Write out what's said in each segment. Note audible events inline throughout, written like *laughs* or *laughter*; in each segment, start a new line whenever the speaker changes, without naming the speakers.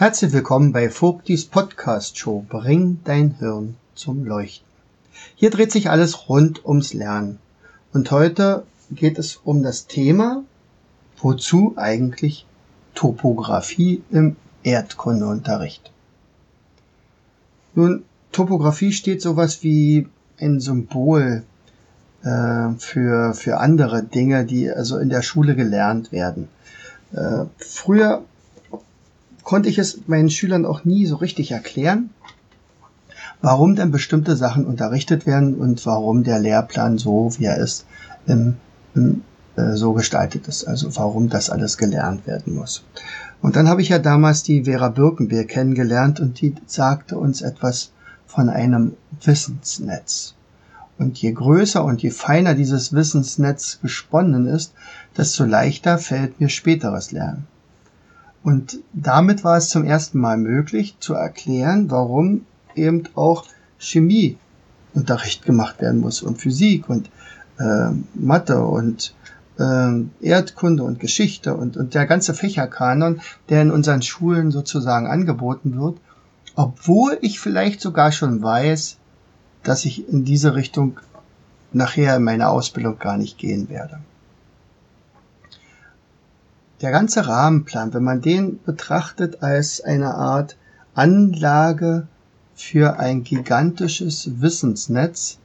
Herzlich willkommen bei Vogtis Podcast Show Bring dein Hirn zum Leuchten. Hier dreht sich alles rund ums Lernen. Und heute geht es um das Thema, wozu eigentlich Topographie im Erdkundeunterricht. Nun, Topographie steht sowas wie ein Symbol äh, für, für andere Dinge, die also in der Schule gelernt werden. Äh, früher konnte ich es meinen Schülern auch nie so richtig erklären, warum denn bestimmte Sachen unterrichtet werden und warum der Lehrplan so, wie er ist, im, im, äh, so gestaltet ist. Also warum das alles gelernt werden muss. Und dann habe ich ja damals die Vera Birkenbeer kennengelernt und die sagte uns etwas von einem Wissensnetz. Und je größer und je feiner dieses Wissensnetz gesponnen ist, desto leichter fällt mir späteres Lernen. Und damit war es zum ersten Mal möglich zu erklären, warum eben auch Chemieunterricht gemacht werden muss und Physik und äh, Mathe und äh, Erdkunde und Geschichte und, und der ganze Fächerkanon, der in unseren Schulen sozusagen angeboten wird, obwohl ich vielleicht sogar schon weiß, dass ich in diese Richtung nachher in meiner Ausbildung gar nicht gehen werde der ganze Rahmenplan, wenn man den betrachtet als eine Art Anlage für ein gigantisches Wissensnetz,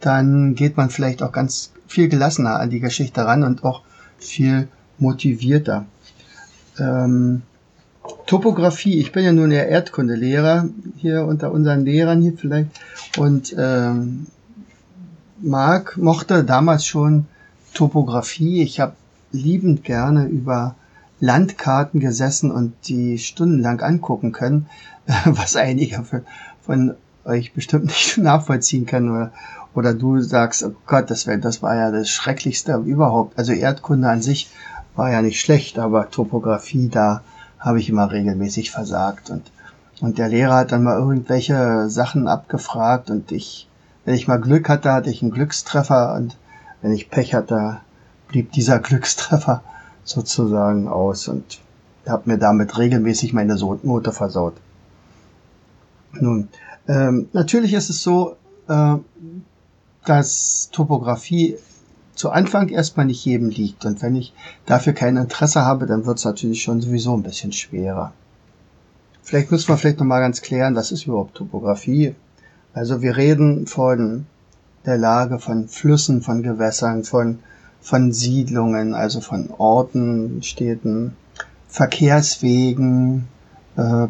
dann geht man vielleicht auch ganz viel gelassener an die Geschichte ran und auch viel motivierter. Ähm, Topographie, ich bin ja nun der Erdkundelehrer hier unter unseren Lehrern hier vielleicht und ähm, Marc mochte damals schon Topographie. Ich habe liebend gerne über Landkarten gesessen und die stundenlang angucken können, *laughs* was einige von euch bestimmt nicht *laughs* nachvollziehen können oder, oder du sagst, oh Gott, das, wär, das war ja das Schrecklichste überhaupt. Also Erdkunde an sich war ja nicht schlecht, aber Topografie, da habe ich immer regelmäßig versagt und und der Lehrer hat dann mal irgendwelche Sachen abgefragt und ich, wenn ich mal Glück hatte, hatte ich einen Glückstreffer und wenn ich Pech hatte, blieb dieser Glückstreffer sozusagen aus und habe mir damit regelmäßig meine Note versaut. Nun, ähm, natürlich ist es so, äh, dass Topografie zu Anfang erstmal nicht jedem liegt. Und wenn ich dafür kein Interesse habe, dann wird es natürlich schon sowieso ein bisschen schwerer. Vielleicht müssen wir vielleicht nochmal ganz klären, was ist überhaupt Topografie? Also wir reden von der Lage von Flüssen, von Gewässern, von von Siedlungen, also von Orten, Städten, Verkehrswegen, äh,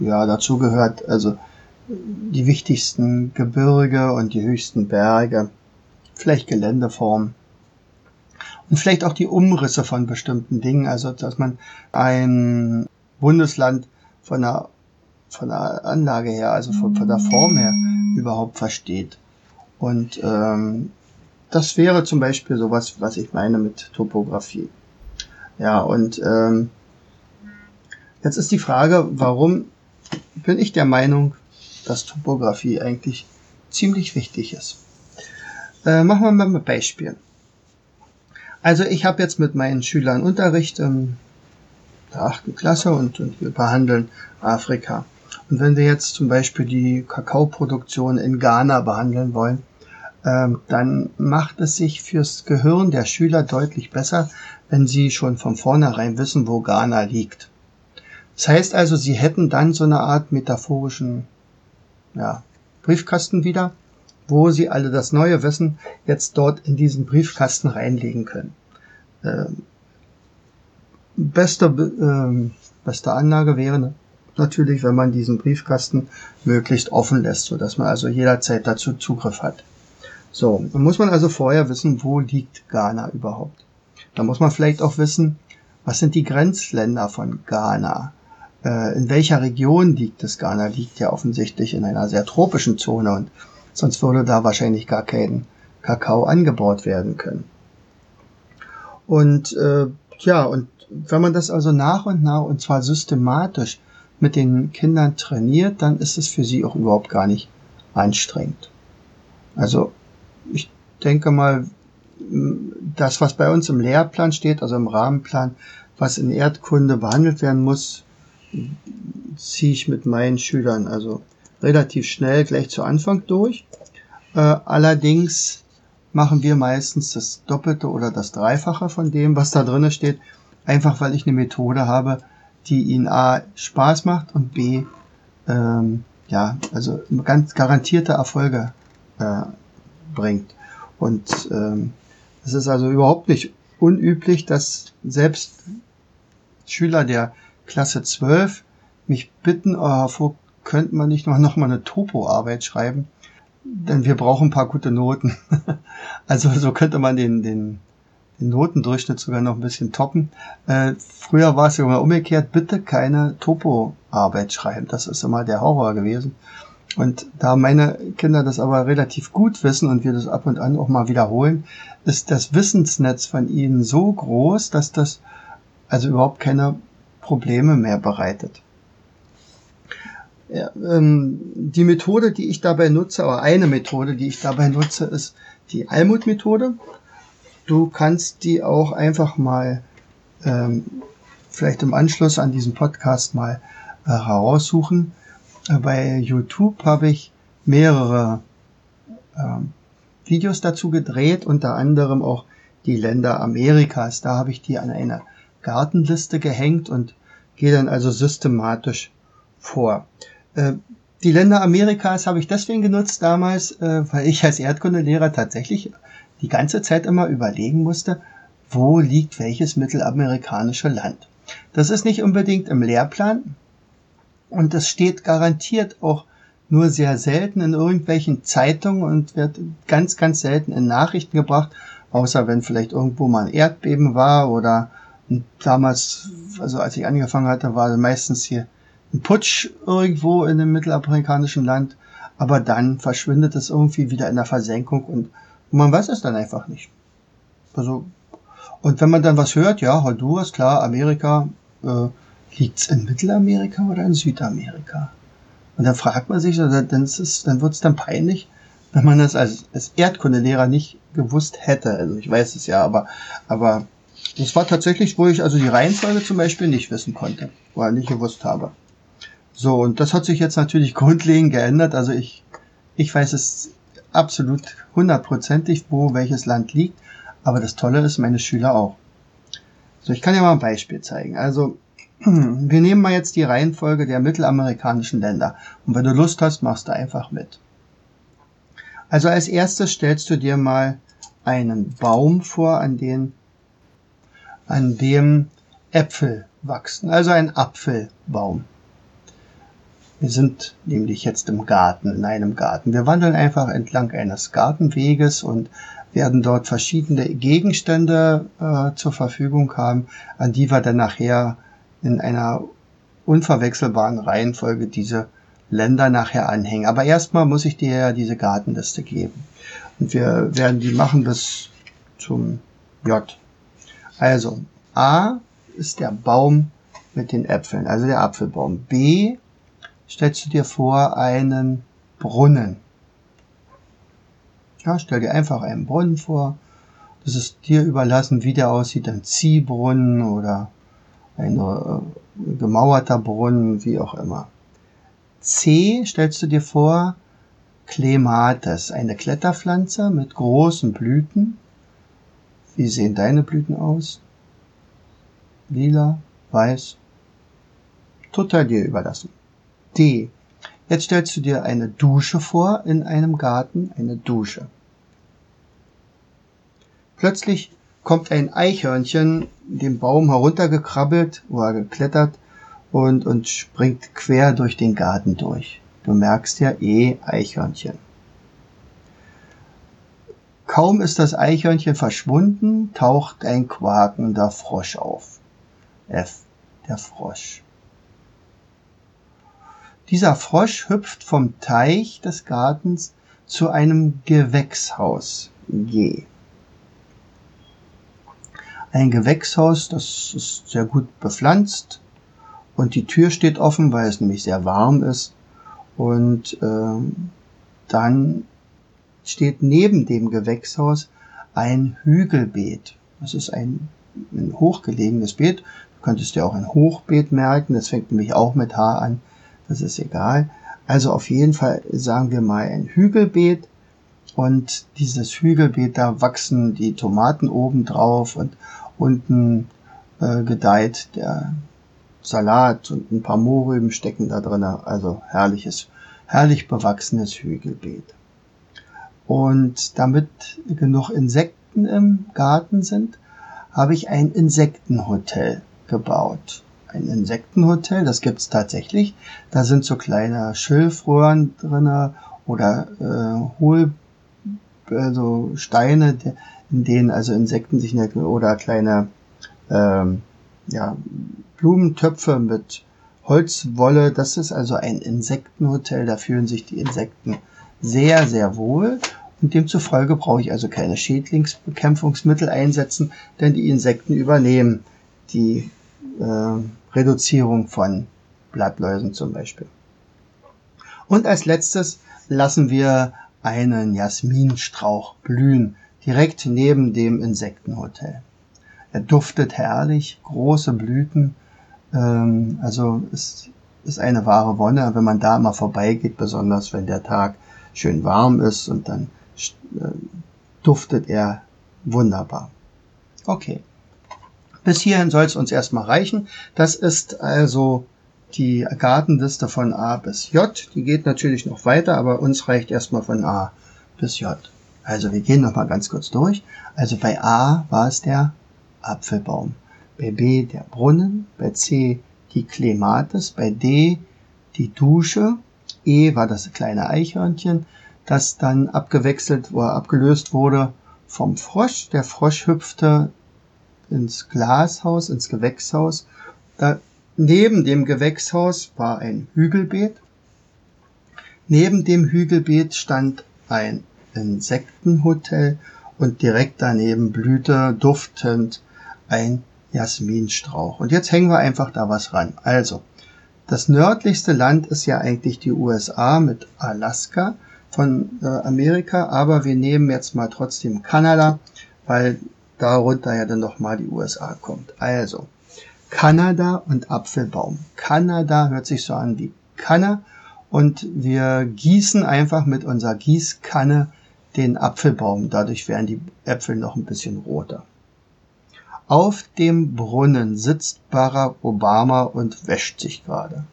ja, dazu gehört also die wichtigsten Gebirge und die höchsten Berge, vielleicht Geländeformen und vielleicht auch die Umrisse von bestimmten Dingen, also dass man ein Bundesland von der, von der Anlage her, also von, von der Form her überhaupt versteht. Und ähm, das wäre zum Beispiel sowas, was ich meine mit Topografie. Ja, und ähm, jetzt ist die Frage, warum bin ich der Meinung, dass Topografie eigentlich ziemlich wichtig ist. Äh, machen wir mal ein Beispiel. Also ich habe jetzt mit meinen Schülern Unterricht in der achten Klasse und, und wir behandeln Afrika. Und wenn wir jetzt zum Beispiel die Kakaoproduktion in Ghana behandeln wollen, dann macht es sich fürs Gehirn der Schüler deutlich besser, wenn sie schon von vornherein wissen, wo Ghana liegt. Das heißt also, sie hätten dann so eine Art metaphorischen ja, Briefkasten wieder, wo sie alle das neue Wissen jetzt dort in diesen Briefkasten reinlegen können. Ähm, beste, ähm, beste Anlage wäre natürlich, wenn man diesen Briefkasten möglichst offen lässt, so dass man also jederzeit dazu Zugriff hat. So, dann muss man also vorher wissen, wo liegt Ghana überhaupt. Da muss man vielleicht auch wissen, Was sind die Grenzländer von Ghana? Äh, in welcher Region liegt es? Ghana liegt ja offensichtlich in einer sehr tropischen Zone und sonst würde da wahrscheinlich gar kein Kakao angebaut werden können. Und äh, ja, und wenn man das also nach und nach und zwar systematisch mit den Kindern trainiert, dann ist es für sie auch überhaupt gar nicht anstrengend. Also ich denke mal, das, was bei uns im Lehrplan steht, also im Rahmenplan, was in Erdkunde behandelt werden muss, ziehe ich mit meinen Schülern also relativ schnell gleich zu Anfang durch. Äh, allerdings machen wir meistens das Doppelte oder das Dreifache von dem, was da drinnen steht, einfach weil ich eine Methode habe, die ihnen A Spaß macht und B ähm, ja also ganz garantierte Erfolge äh, bringt. Und ähm, es ist also überhaupt nicht unüblich, dass selbst Schüler der Klasse 12 mich bitten, oh, Herr könnte man nicht noch, noch mal eine Topo-Arbeit schreiben? Denn wir brauchen ein paar gute Noten. *laughs* also so könnte man den, den, den Notendurchschnitt sogar noch ein bisschen toppen. Äh, früher war es ja immer umgekehrt, bitte keine Topo-Arbeit schreiben. Das ist immer der Horror gewesen. Und da meine Kinder das aber relativ gut wissen und wir das ab und an auch mal wiederholen, ist das Wissensnetz von ihnen so groß, dass das also überhaupt keine Probleme mehr bereitet. Ja, ähm, die Methode, die ich dabei nutze, oder eine Methode, die ich dabei nutze, ist die Almut-Methode. Du kannst die auch einfach mal ähm, vielleicht im Anschluss an diesen Podcast mal äh, heraussuchen. Bei YouTube habe ich mehrere ähm, Videos dazu gedreht, unter anderem auch die Länder Amerikas. Da habe ich die an eine Gartenliste gehängt und gehe dann also systematisch vor. Äh, die Länder Amerikas habe ich deswegen genutzt damals, äh, weil ich als Erdkundelehrer tatsächlich die ganze Zeit immer überlegen musste, wo liegt welches mittelamerikanische Land. Das ist nicht unbedingt im Lehrplan und das steht garantiert auch nur sehr selten in irgendwelchen Zeitungen und wird ganz, ganz selten in Nachrichten gebracht, außer wenn vielleicht irgendwo mal ein Erdbeben war oder damals, also als ich angefangen hatte, war meistens hier ein Putsch irgendwo in einem mittelamerikanischen Land, aber dann verschwindet es irgendwie wieder in der Versenkung und man weiß es dann einfach nicht. Also, und wenn man dann was hört, ja, Honduras, klar, Amerika, äh, liegt's in Mittelamerika oder in Südamerika? Und dann fragt man sich, dann, dann, ist, dann wird's dann peinlich, wenn man das als, als Erdkundelehrer nicht gewusst hätte. Also ich weiß es ja, aber, aber das war tatsächlich, wo ich also die Reihenfolge zum Beispiel nicht wissen konnte, oder nicht gewusst habe. So, und das hat sich jetzt natürlich *laughs* grundlegend geändert. Also ich, ich weiß es absolut hundertprozentig, wo welches Land liegt. Aber das Tolle ist, meine Schüler auch. So, ich kann ja mal ein Beispiel zeigen. Also, wir nehmen mal jetzt die Reihenfolge der mittelamerikanischen Länder. Und wenn du Lust hast, machst du einfach mit. Also als erstes stellst du dir mal einen Baum vor, an den, an dem Äpfel wachsen. Also ein Apfelbaum. Wir sind nämlich jetzt im Garten, in einem Garten. Wir wandeln einfach entlang eines Gartenweges und werden dort verschiedene Gegenstände äh, zur Verfügung haben, an die wir dann nachher in einer unverwechselbaren Reihenfolge diese Länder nachher anhängen. Aber erstmal muss ich dir ja diese Gartenliste geben. Und wir werden die machen bis zum J. Also A ist der Baum mit den Äpfeln, also der Apfelbaum. B stellst du dir vor einen Brunnen. Ja, stell dir einfach einen Brunnen vor. Das ist dir überlassen, wie der aussieht, ein Ziehbrunnen oder ein äh, gemauerter Brunnen, wie auch immer. C stellst du dir vor Clematis, eine Kletterpflanze mit großen Blüten. Wie sehen deine Blüten aus? Lila, weiß? Total dir überlassen. D. Jetzt stellst du dir eine Dusche vor in einem Garten, eine Dusche. Plötzlich kommt ein Eichhörnchen den Baum heruntergekrabbelt oder geklettert und, und springt quer durch den Garten durch. Du merkst ja eh Eichhörnchen. Kaum ist das Eichhörnchen verschwunden, taucht ein quakender Frosch auf. F, der Frosch. Dieser Frosch hüpft vom Teich des Gartens zu einem Gewächshaus G. Ein Gewächshaus, das ist sehr gut bepflanzt und die Tür steht offen, weil es nämlich sehr warm ist. Und äh, dann steht neben dem Gewächshaus ein Hügelbeet. Das ist ein, ein hochgelegenes Beet. Du könntest dir auch ein Hochbeet merken. Das fängt nämlich auch mit H an. Das ist egal. Also auf jeden Fall sagen wir mal ein Hügelbeet. Und dieses Hügelbeet, da wachsen die Tomaten oben drauf und unten äh, gedeiht der Salat und ein paar Mohrrüben stecken da drin. Also herrliches, herrlich bewachsenes Hügelbeet. Und damit genug Insekten im Garten sind, habe ich ein Insektenhotel gebaut. Ein Insektenhotel, das gibt's tatsächlich. Da sind so kleine Schilfröhren drinne oder äh, Hohl, also Steine, in denen also Insekten sich oder kleine ähm, ja, Blumentöpfe mit Holzwolle. Das ist also ein Insektenhotel. Da fühlen sich die Insekten sehr, sehr wohl. Und demzufolge brauche ich also keine Schädlingsbekämpfungsmittel einsetzen, denn die Insekten übernehmen die äh, Reduzierung von Blattläusen zum Beispiel. Und als letztes lassen wir einen Jasminstrauch blühen, direkt neben dem Insektenhotel. Er duftet herrlich, große Blüten, ähm, also ist, ist eine wahre Wonne, wenn man da mal vorbeigeht, besonders wenn der Tag schön warm ist und dann äh, duftet er wunderbar. Okay. Bis hierhin soll es uns erstmal reichen. Das ist also die Gartenliste von A bis J. Die geht natürlich noch weiter, aber uns reicht erstmal von A bis J. Also wir gehen nochmal ganz kurz durch. Also bei A war es der Apfelbaum, bei B der Brunnen, bei C die Klematis, bei D die Dusche, E war das kleine Eichhörnchen, das dann abgewechselt oder abgelöst wurde vom Frosch. Der Frosch hüpfte ins Glashaus, ins Gewächshaus. Da, neben dem Gewächshaus war ein Hügelbeet. Neben dem Hügelbeet stand ein Insektenhotel und direkt daneben blühte duftend ein Jasminstrauch. Und jetzt hängen wir einfach da was ran. Also, das nördlichste Land ist ja eigentlich die USA mit Alaska von äh, Amerika, aber wir nehmen jetzt mal trotzdem Kanada, weil darunter ja dann noch mal die USA kommt. Also, Kanada und Apfelbaum. Kanada hört sich so an wie Kanne und wir gießen einfach mit unserer Gießkanne den Apfelbaum. Dadurch werden die Äpfel noch ein bisschen roter. Auf dem Brunnen sitzt Barack Obama und wäscht sich gerade.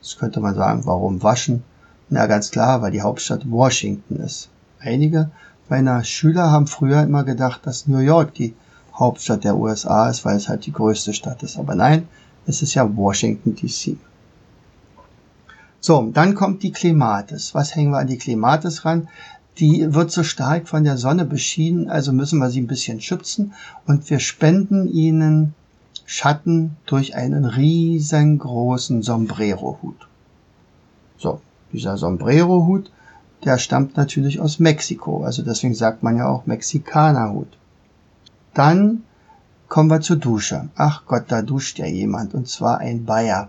Das könnte man sagen, warum waschen? Na ganz klar, weil die Hauptstadt Washington ist. Einige meiner Schüler haben früher immer gedacht, dass New York die Hauptstadt der USA ist, weil es halt die größte Stadt ist. Aber nein, es ist ja Washington DC. So, dann kommt die Klimatis. Was hängen wir an die Klimatis ran? Die wird so stark von der Sonne beschienen, also müssen wir sie ein bisschen schützen und wir spenden ihnen Schatten durch einen riesengroßen Sombrero-Hut. So, dieser Sombrero-Hut, der stammt natürlich aus Mexiko, also deswegen sagt man ja auch Mexikanerhut. Dann kommen wir zur Dusche. Ach Gott, da duscht ja jemand, und zwar ein Bayer.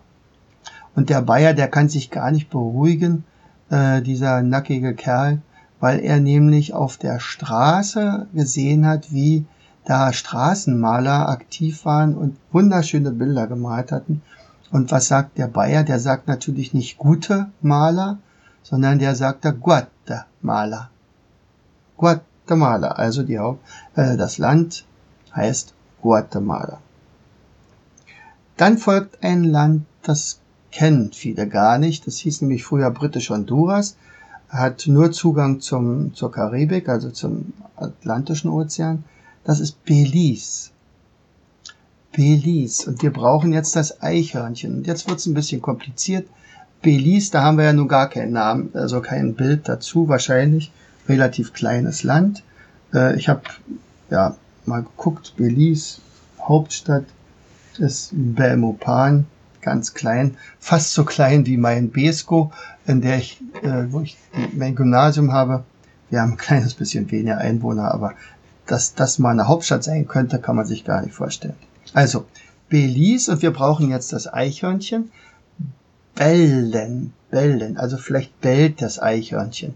Und der Bayer, der kann sich gar nicht beruhigen, äh, dieser nackige Kerl, weil er nämlich auf der Straße gesehen hat, wie da Straßenmaler aktiv waren und wunderschöne Bilder gemalt hatten. Und was sagt der Bayer? Der sagt natürlich nicht gute Maler, sondern der sagt da Guatemala. Guatemala, also die Haupt, äh, das Land heißt Guatemala. Dann folgt ein Land, das kennen viele gar nicht. Das hieß nämlich früher britisch Honduras, hat nur Zugang zum, zur Karibik, also zum Atlantischen Ozean. Das ist Belize. Belize. Und wir brauchen jetzt das Eichhörnchen. Und jetzt wird es ein bisschen kompliziert. Belize, da haben wir ja nun gar keinen Namen, also kein Bild dazu wahrscheinlich. Relativ kleines Land. Äh, ich habe ja mal geguckt, Belize, Hauptstadt. ist Belmopan, ganz klein, fast so klein wie mein Besko, in der ich, äh, wo ich mein Gymnasium habe. Wir haben ein kleines bisschen weniger Einwohner, aber dass das mal eine Hauptstadt sein könnte, kann man sich gar nicht vorstellen. Also, Belize und wir brauchen jetzt das Eichhörnchen. Bellen, bellen, also vielleicht bellt das Eichhörnchen.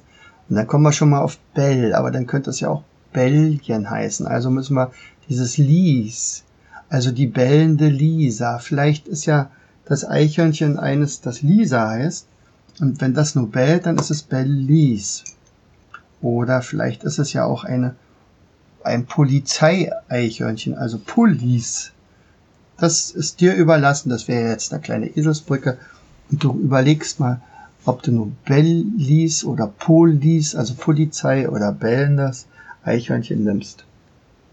Und dann kommen wir schon mal auf Bell, aber dann könnte es ja auch Belgien heißen. Also müssen wir dieses Lies, also die bellende Lisa. Vielleicht ist ja das Eichhörnchen eines, das Lisa heißt. Und wenn das nur bellt, dann ist es Bellis. Oder vielleicht ist es ja auch eine, ein Polizei-Eichhörnchen, also Police. Das ist dir überlassen. Das wäre jetzt eine kleine Eselsbrücke. Und du überlegst mal, ob du nur Bellis oder Polis, also Polizei oder bellendes Eichhörnchen nimmst.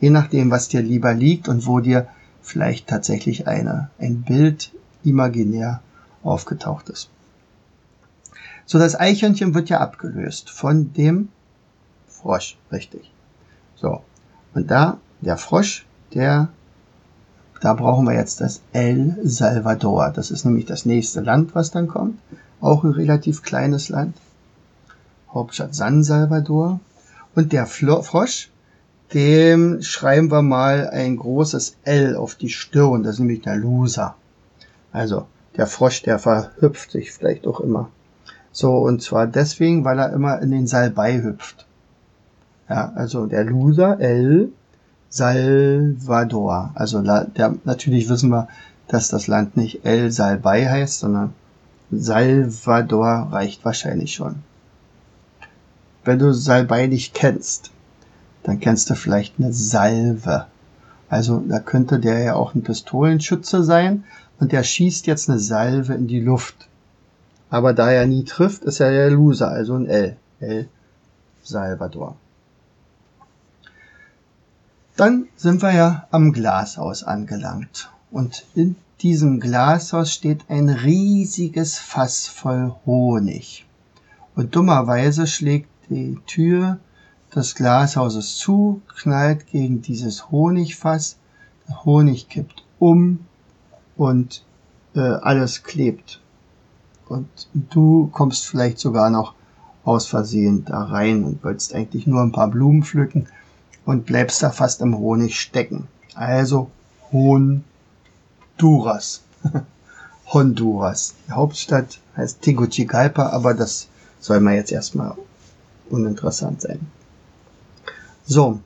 Je nachdem, was dir lieber liegt und wo dir vielleicht tatsächlich eine, ein Bild imaginär aufgetaucht ist. So, das Eichhörnchen wird ja abgelöst von dem Frosch, richtig. So, und da, der Frosch, der, da brauchen wir jetzt das El Salvador. Das ist nämlich das nächste Land, was dann kommt. Auch ein relativ kleines Land. Hauptstadt San Salvador. Und der Frosch, dem schreiben wir mal ein großes L auf die Stirn. Das ist nämlich der Loser. Also der Frosch, der verhüpft sich vielleicht auch immer. So, und zwar deswegen, weil er immer in den Salbei hüpft. Ja, also der Loser, El Salvador. Also der, natürlich wissen wir, dass das Land nicht El Salbei heißt, sondern Salvador reicht wahrscheinlich schon. Wenn du Salbei nicht kennst, dann kennst du vielleicht eine Salve. Also da könnte der ja auch ein Pistolenschütze sein und der schießt jetzt eine Salve in die Luft. Aber da er nie trifft, ist er der Loser, also ein L. El Salvador. Dann sind wir ja am Glashaus angelangt. Und in diesem Glashaus steht ein riesiges Fass voll Honig. Und dummerweise schlägt die Tür des Glashauses zu, knallt gegen dieses Honigfass, der Honig kippt um und äh, alles klebt. Und du kommst vielleicht sogar noch aus Versehen da rein und wolltest eigentlich nur ein paar Blumen pflücken und bleibst da fast im Honig stecken. Also Honduras. *laughs* Honduras. Die Hauptstadt heißt Tegucigalpa, aber das soll mal jetzt erstmal uninteressant sein. So,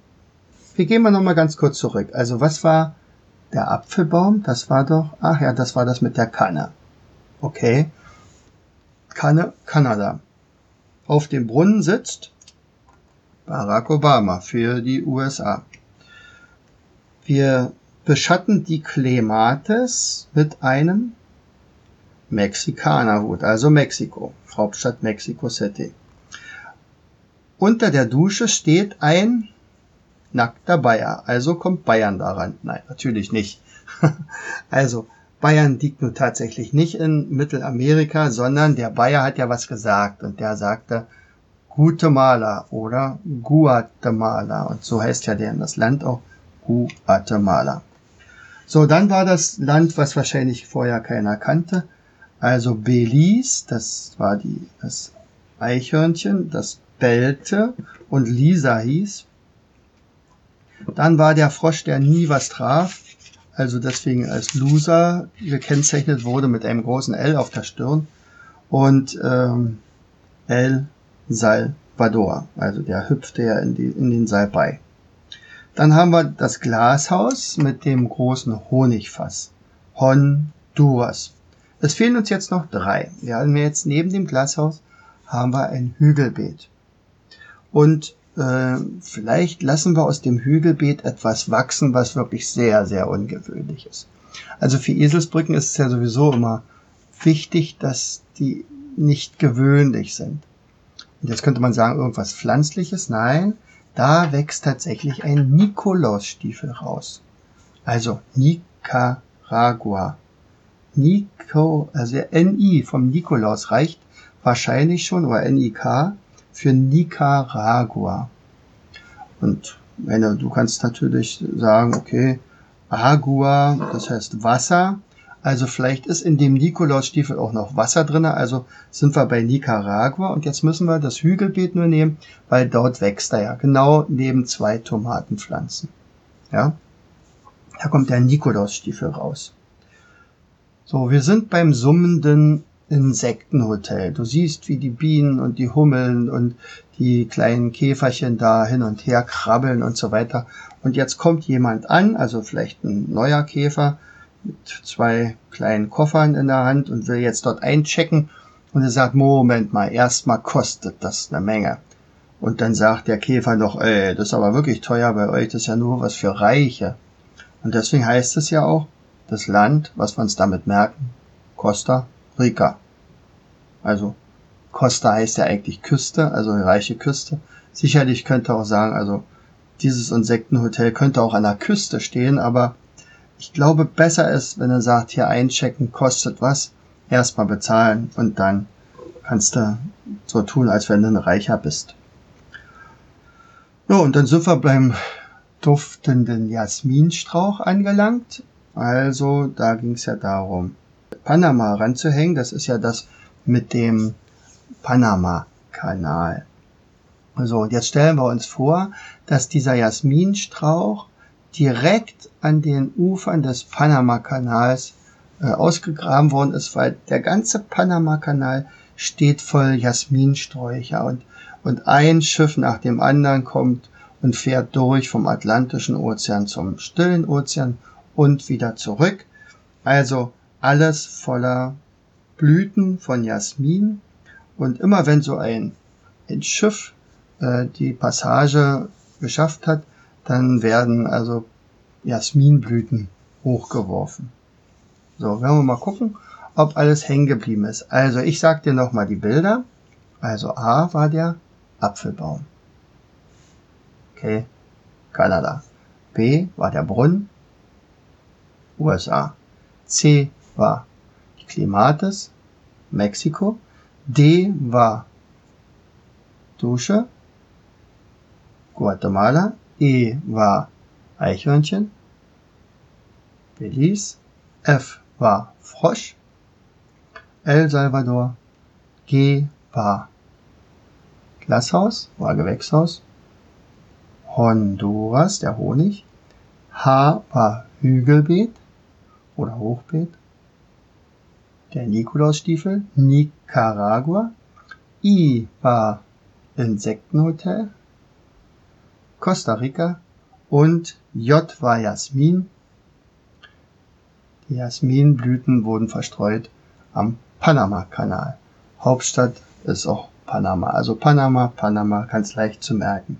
wir gehen mal nochmal ganz kurz zurück. Also was war der Apfelbaum? Das war doch, ach ja, das war das mit der Kanne. Okay. Kanne, Kanada. Auf dem Brunnen sitzt Barack Obama für die USA. Wir beschatten die Klematis mit einem Mexikanerhut, also Mexiko, Hauptstadt Mexico City. Unter der Dusche steht ein nackter Bayer. Also kommt Bayern daran. Nein, natürlich nicht. *laughs* also Bayern liegt nun tatsächlich nicht in Mittelamerika, sondern der Bayer hat ja was gesagt und der sagte Guatemala oder Guatemala und so heißt ja der in das Land auch Guatemala. So, dann war das Land, was wahrscheinlich vorher keiner kannte, also Belize, das war die, das Eichhörnchen, das bellte und Lisa hieß. Dann war der Frosch, der nie was traf, also deswegen als Loser gekennzeichnet wurde mit einem großen L auf der Stirn. Und ähm, El Salvador, also der hüpfte ja in, die, in den Salbei. Dann haben wir das Glashaus mit dem großen Honigfass. Honduras. Es fehlen uns jetzt noch drei. Wir haben jetzt neben dem Glashaus haben wir ein Hügelbeet. Und äh, vielleicht lassen wir aus dem Hügelbeet etwas wachsen, was wirklich sehr, sehr ungewöhnlich ist. Also für Eselsbrücken ist es ja sowieso immer wichtig, dass die nicht gewöhnlich sind. Und jetzt könnte man sagen, irgendwas Pflanzliches. Nein, da wächst tatsächlich ein Nikolausstiefel raus. Also Nicaragua. Nico, also NI vom Nikolaus reicht wahrscheinlich schon, oder NIK, für Nicaragua. Und meine, du kannst natürlich sagen, okay, Agua, das heißt Wasser. Also vielleicht ist in dem Nikolausstiefel auch noch Wasser drin. Also sind wir bei Nicaragua und jetzt müssen wir das Hügelbeet nur nehmen, weil dort wächst er ja genau neben zwei Tomatenpflanzen. Ja, da kommt der Nikolausstiefel raus. So, wir sind beim summenden Insektenhotel. Du siehst, wie die Bienen und die Hummeln und die kleinen Käferchen da hin und her krabbeln und so weiter. Und jetzt kommt jemand an, also vielleicht ein neuer Käfer mit zwei kleinen Koffern in der Hand und will jetzt dort einchecken. Und er sagt, Moment mal, erstmal kostet das eine Menge. Und dann sagt der Käfer noch, ey, das ist aber wirklich teuer bei euch, das ist ja nur was für Reiche. Und deswegen heißt es ja auch, das Land, was wir uns damit merken, Costa Rica. Also Costa heißt ja eigentlich Küste, also reiche Küste. Sicherlich könnte auch sagen, also dieses Insektenhotel könnte auch an der Küste stehen, aber ich glaube besser ist, wenn er sagt, hier einchecken kostet was, erstmal bezahlen und dann kannst du so tun, als wenn du ein Reicher bist. Ja, und dann sind wir beim duftenden Jasminstrauch angelangt. Also da ging es ja darum, Panama ranzuhängen. Das ist ja das mit dem Panama-Kanal. So, und jetzt stellen wir uns vor, dass dieser Jasminstrauch direkt an den Ufern des Panama-Kanals äh, ausgegraben worden ist, weil der ganze Panama-Kanal steht voll Jasminsträucher und, und ein Schiff nach dem anderen kommt und fährt durch vom Atlantischen Ozean zum Stillen Ozean und wieder zurück. Also alles voller Blüten von Jasmin. Und immer wenn so ein, ein Schiff äh, die Passage geschafft hat, dann werden also Jasminblüten hochgeworfen. So, werden wir mal gucken, ob alles hängen geblieben ist. Also ich sag dir nochmal die Bilder. Also A war der Apfelbaum. Okay, Kanada. B war der Brunnen. USA. C war Klimates, Mexiko. D. War Dusche, Guatemala. E. War Eichhörnchen, Belize. F. War Frosch, El Salvador. G. War Glashaus, war Gewächshaus. Honduras, der Honig. H. War Hügelbeet oder Hochbeet der Nikolausstiefel, Nicaragua, I war Insektenhotel, Costa Rica und J war Jasmin. Die Jasminblüten wurden verstreut am Panama-Kanal. Hauptstadt ist auch Panama. Also Panama, Panama, ganz leicht zu merken.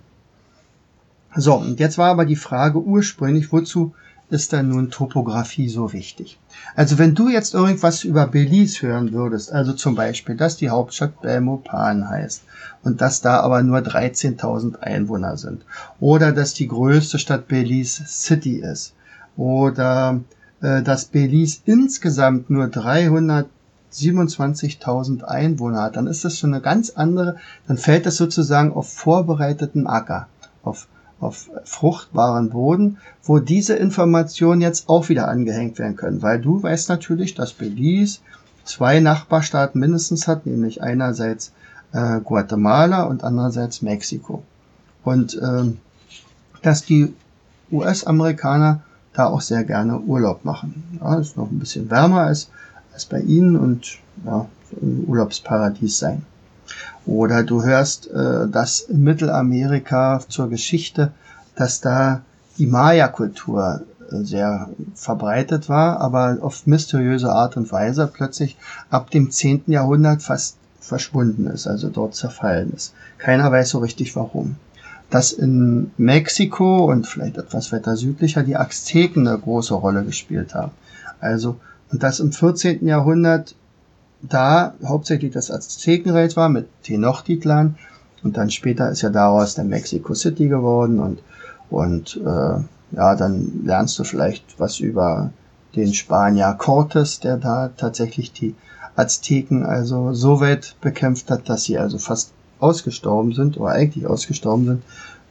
So, und jetzt war aber die Frage ursprünglich, wozu ist dann nun Topographie so wichtig? Also wenn du jetzt irgendwas über Belize hören würdest, also zum Beispiel, dass die Hauptstadt Belmopan heißt und dass da aber nur 13.000 Einwohner sind oder dass die größte Stadt Belize City ist oder äh, dass Belize insgesamt nur 327.000 Einwohner hat, dann ist das schon eine ganz andere, dann fällt das sozusagen auf vorbereiteten Acker, auf auf fruchtbaren Boden, wo diese Informationen jetzt auch wieder angehängt werden können, weil du weißt natürlich, dass Belize zwei Nachbarstaaten mindestens hat, nämlich einerseits äh, Guatemala und andererseits Mexiko. Und ähm, dass die US-Amerikaner da auch sehr gerne Urlaub machen. Ja, ist noch ein bisschen wärmer als, als bei ihnen und ja, ein Urlaubsparadies sein. Oder du hörst, äh, dass in Mittelamerika zur Geschichte, dass da die Maya-Kultur äh, sehr verbreitet war, aber auf mysteriöse Art und Weise plötzlich ab dem 10. Jahrhundert fast verschwunden ist, also dort zerfallen ist. Keiner weiß so richtig warum. Dass in Mexiko und vielleicht etwas weiter südlicher die Azteken eine große Rolle gespielt haben. Also, und dass im 14. Jahrhundert da hauptsächlich das Aztekenreich war mit Tenochtitlan und dann später ist ja daraus der Mexico City geworden und und äh, ja, dann lernst du vielleicht was über den Spanier Cortes, der da tatsächlich die Azteken also so weit bekämpft hat, dass sie also fast ausgestorben sind oder eigentlich ausgestorben sind.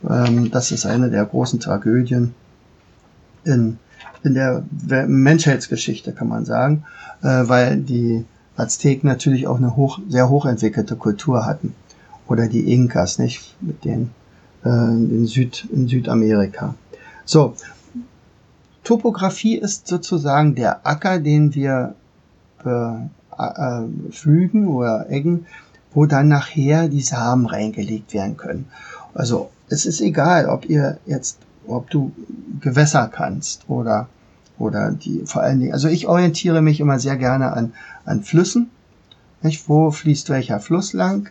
Ähm, das ist eine der großen Tragödien in in der Menschheitsgeschichte, kann man sagen, äh, weil die Azteken natürlich auch eine hoch, sehr hochentwickelte Kultur hatten. Oder die Inkas, nicht? Mit denen äh, in, Süd, in Südamerika. So, Topographie ist sozusagen der Acker, den wir äh, äh, pflügen oder eggen, wo dann nachher die Samen reingelegt werden können. Also es ist egal, ob ihr jetzt, ob du Gewässer kannst oder oder die vor allen Dingen. Also ich orientiere mich immer sehr gerne an an Flüssen. Nicht? Wo fließt welcher Fluss lang?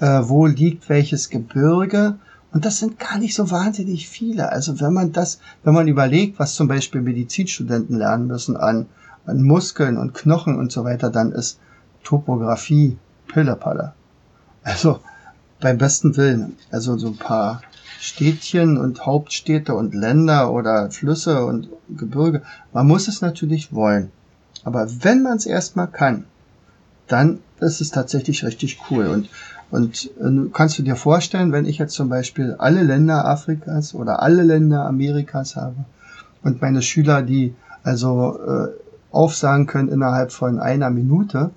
Äh, wo liegt welches Gebirge? Und das sind gar nicht so wahnsinnig viele. Also wenn man das, wenn man überlegt, was zum Beispiel Medizinstudenten lernen müssen an, an Muskeln und Knochen und so weiter, dann ist Topographie Pillepalle. Also beim besten Willen. Also so ein paar Städtchen und Hauptstädte und Länder oder Flüsse und Gebirge. Man muss es natürlich wollen. Aber wenn man es erstmal kann, dann ist es tatsächlich richtig cool. Und und äh, kannst du dir vorstellen, wenn ich jetzt zum Beispiel alle Länder Afrikas oder alle Länder Amerikas habe und meine Schüler, die also äh, aufsagen können innerhalb von einer Minute,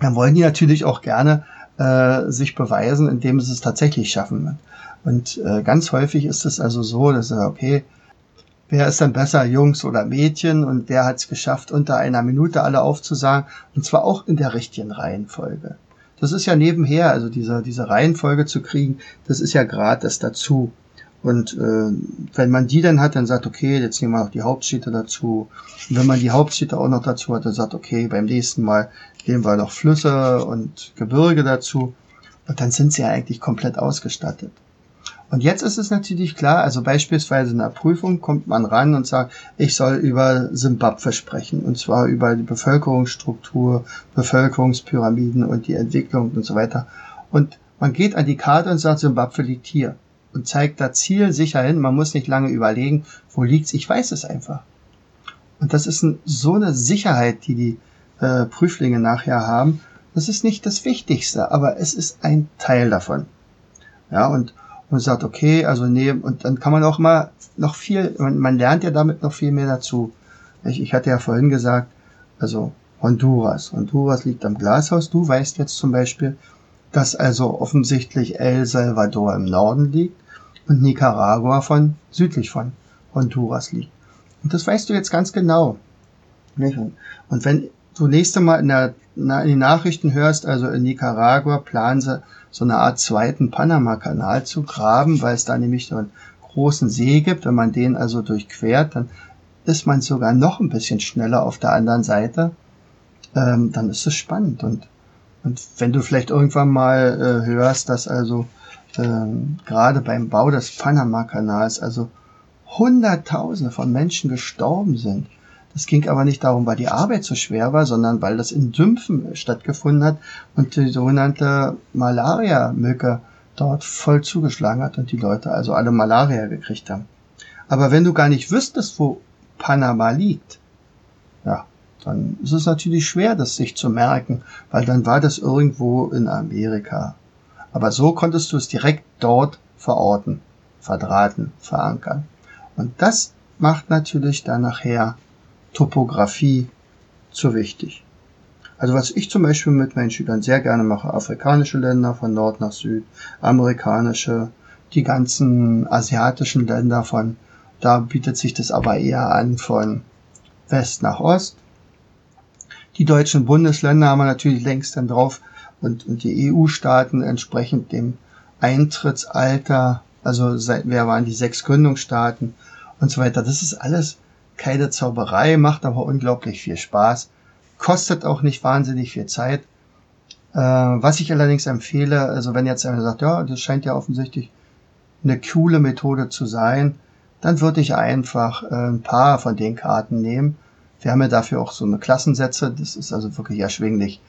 dann wollen die natürlich auch gerne äh, sich beweisen, indem sie es tatsächlich schaffen. Und äh, ganz häufig ist es also so, dass okay, wer ist dann besser, Jungs oder Mädchen und wer hat es geschafft, unter einer Minute alle aufzusagen und zwar auch in der richtigen Reihenfolge. Das ist ja nebenher, also diese, diese Reihenfolge zu kriegen, das ist ja gratis dazu. Und äh, wenn man die dann hat, dann sagt, okay, jetzt nehmen wir noch die Hauptstädte dazu. Und wenn man die Hauptstädte auch noch dazu hat, dann sagt, okay, beim nächsten Mal nehmen wir noch Flüsse und Gebirge dazu. Und dann sind sie ja eigentlich komplett ausgestattet. Und jetzt ist es natürlich klar, also beispielsweise in der Prüfung kommt man ran und sagt, ich soll über Simbabwe sprechen, und zwar über die Bevölkerungsstruktur, Bevölkerungspyramiden und die Entwicklung und so weiter. Und man geht an die Karte und sagt, Simbabwe liegt hier und zeigt da Ziel sicher hin. Man muss nicht lange überlegen, wo liegt's. Ich weiß es einfach. Und das ist ein, so eine Sicherheit, die die äh, Prüflinge nachher haben. Das ist nicht das Wichtigste, aber es ist ein Teil davon. Ja, und und sagt, okay, also nee, und dann kann man auch mal noch viel, man, man lernt ja damit noch viel mehr dazu. Ich, ich hatte ja vorhin gesagt, also Honduras. Honduras liegt am Glashaus. Du weißt jetzt zum Beispiel, dass also offensichtlich El Salvador im Norden liegt und Nicaragua von südlich von Honduras liegt. Und das weißt du jetzt ganz genau. Und wenn du nächste Mal in, der, in den Nachrichten hörst, also in Nicaragua planen sie so eine Art zweiten Panama-Kanal zu graben, weil es da nämlich so einen großen See gibt. Wenn man den also durchquert, dann ist man sogar noch ein bisschen schneller auf der anderen Seite. Ähm, dann ist es spannend. Und, und wenn du vielleicht irgendwann mal äh, hörst, dass also ähm, gerade beim Bau des Panama-Kanals also Hunderttausende von Menschen gestorben sind, das ging aber nicht darum, weil die Arbeit so schwer war, sondern weil das in Sümpfen stattgefunden hat und die sogenannte Malaria-Mücke dort voll zugeschlagen hat und die Leute also alle Malaria gekriegt haben. Aber wenn du gar nicht wüsstest, wo Panama liegt, dann ist es natürlich schwer, das sich zu merken, weil dann war das irgendwo in Amerika. Aber so konntest du es direkt dort verorten, verdrahten, verankern. Und das macht natürlich dann nachher Topographie zu wichtig. Also was ich zum Beispiel mit meinen Schülern sehr gerne mache, afrikanische Länder von Nord nach Süd, amerikanische, die ganzen asiatischen Länder von, da bietet sich das aber eher an von West nach Ost. Die deutschen Bundesländer haben wir natürlich längst dann drauf und, und die EU-Staaten entsprechend dem Eintrittsalter, also seit, wer waren die sechs Gründungsstaaten und so weiter. Das ist alles keine Zauberei, macht aber unglaublich viel Spaß, kostet auch nicht wahnsinnig viel Zeit. Äh, was ich allerdings empfehle, also wenn jetzt einer sagt, ja, das scheint ja offensichtlich eine coole Methode zu sein, dann würde ich einfach äh, ein paar von den Karten nehmen. Wir haben ja dafür auch so eine Klassensätze, das ist also wirklich erschwinglich.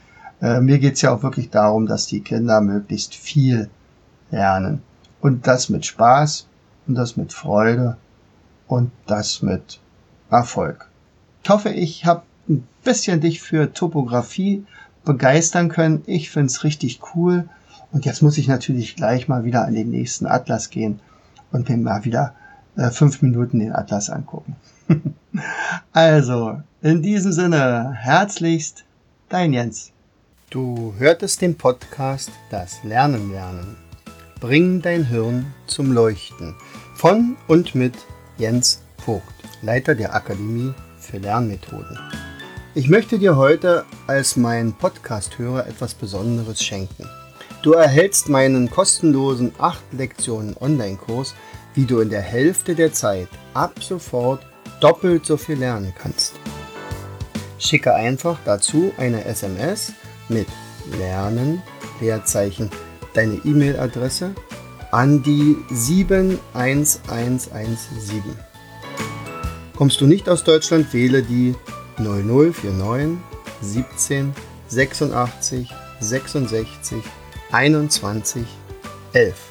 Äh, mir geht's ja auch wirklich darum, dass die Kinder möglichst viel lernen. Und das mit Spaß und das mit Freude und das mit Erfolg. Ich hoffe, ich habe ein bisschen dich für Topografie begeistern können. Ich find's richtig cool. Und jetzt muss ich natürlich gleich mal wieder an den nächsten Atlas gehen und mir mal wieder äh, fünf Minuten den Atlas angucken. *laughs* Also, in diesem Sinne, herzlichst dein Jens. Du hörtest den Podcast Das Lernen lernen. Bring dein Hirn zum Leuchten. Von und mit Jens Vogt, Leiter der Akademie für Lernmethoden. Ich möchte dir heute als mein Podcast-Hörer etwas Besonderes schenken. Du erhältst meinen kostenlosen 8 Lektionen Online-Kurs, wie du in der Hälfte der Zeit ab sofort doppelt so viel lernen kannst. Schicke einfach dazu eine SMS mit Lernen, Leerzeichen, deine E-Mail-Adresse an die 71117. Kommst du nicht aus Deutschland, wähle die 0049 17 86 66 21 11.